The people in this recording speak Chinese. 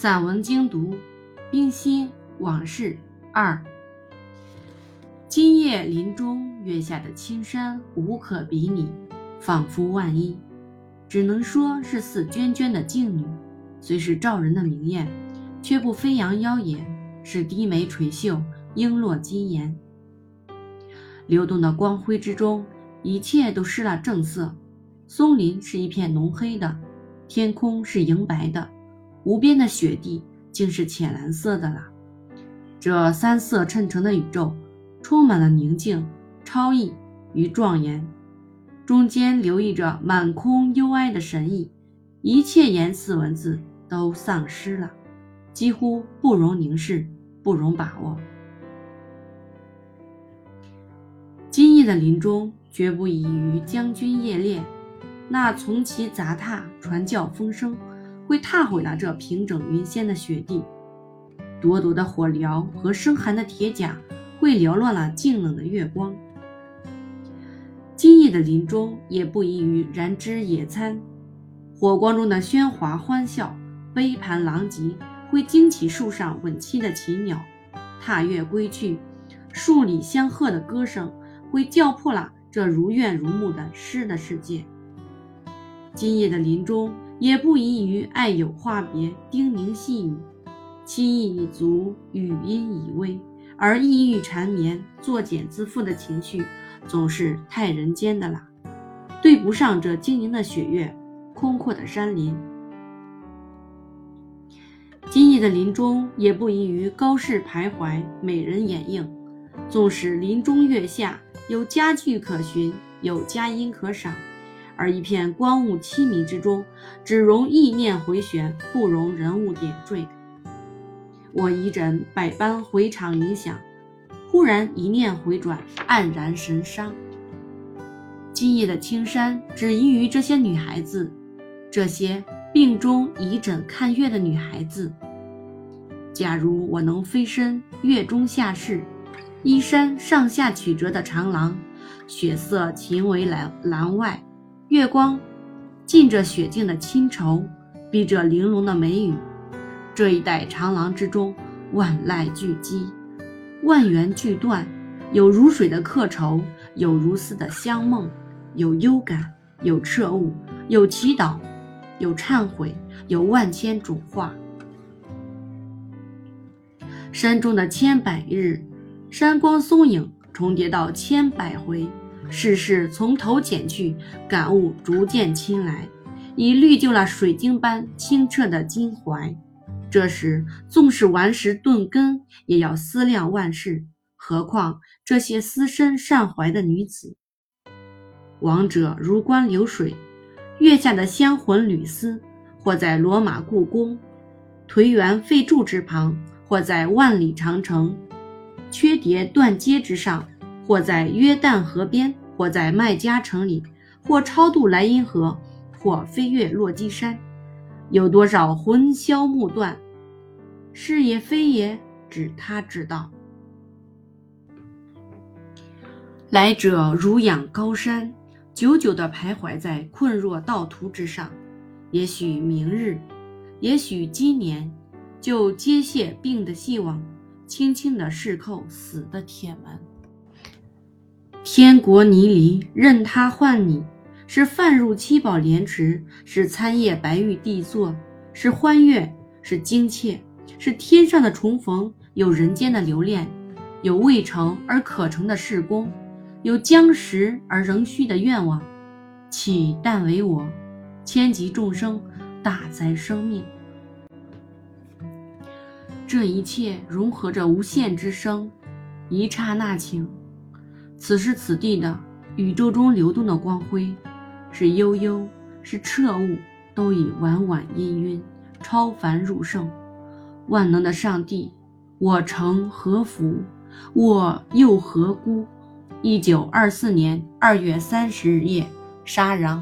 散文精读，冰心往事二。今夜林中月下的青山无可比拟，仿佛万一，只能说是似娟娟的静女，虽是照人的明艳，却不飞扬妖冶，是低眉垂袖，璎珞金颜。流动的光辉之中，一切都失了正色，松林是一片浓黑的，天空是银白的。无边的雪地竟是浅蓝色的了。这三色衬成的宇宙，充满了宁静、超逸与庄严，中间留意着满空幽哀的神意。一切言辞文字都丧失了，几乎不容凝视，不容把握。今夜的林中绝不宜于将军夜猎，那从其杂沓，传教风声。会踏毁了这平整云仙的雪地，朵朵的火燎和生寒的铁甲会缭乱了静冷的月光。今夜的林中也不宜于燃脂野餐，火光中的喧哗欢笑、杯盘狼藉会惊起树上吻栖的禽鸟，踏月归去，数里相和的歌声会叫破了这如怨如慕的诗的世界。今夜的林中。也不宜于爱友话别，叮咛细语，期意已足，语音已微，而抑郁缠绵、作茧自缚的情绪，总是太人间的了，对不上这晶莹的雪月，空阔的山林。今夜的林中，也不宜于高士徘徊，美人掩映。纵使林中月下有佳句可寻，有佳音可赏。而一片光雾凄迷之中，只容意念回旋，不容人物点缀。我一枕百般回肠影响，忽然一念回转，黯然神伤。今夜的青山，只宜于这些女孩子，这些病中倚枕看月的女孩子。假如我能飞身月中下世，衣衫上下曲折的长廊，血色秦围栏栏外。月光，浸着雪静的清愁，逼着玲珑的眉宇。这一带长廊之中，万籁俱寂，万缘俱断。有如水的客愁，有如丝的香梦，有幽感，有彻悟，有祈祷，有忏悔，有万千种话。山中的千百日，山光松影重叠到千百回。世事从头减去，感悟逐渐亲来，已滤就了水晶般清澈的襟怀。这时，纵使顽石钝根，也要思量万事。何况这些思深善怀的女子？亡者如观流水，月下的仙魂缕丝，或在罗马故宫、颓垣废柱之旁，或在万里长城缺叠断阶之上。或在约旦河边，或在麦加城里，或超度莱茵河，或飞越落基山，有多少魂消目断？是也非也，只他知道。来者如仰高山，久久地徘徊在困若道途之上。也许明日，也许今年，就接卸病的希望，轻轻地试扣死的铁门。天国泥离，任他唤你；是泛入七宝莲池，是参谒白玉帝座，是欢悦，是惊切，是天上的重逢，有人间的留恋，有未成而可成的事功，有将实而仍虚的愿望。岂但为我，千级众生，大哉生命！这一切融合着无限之生，一刹那情。此时此地的宇宙中流动的光辉，是悠悠，是彻悟，都已晚晚氤氲，超凡入圣。万能的上帝，我承何福？我又何辜？一九二四年二月三十日夜，沙壤。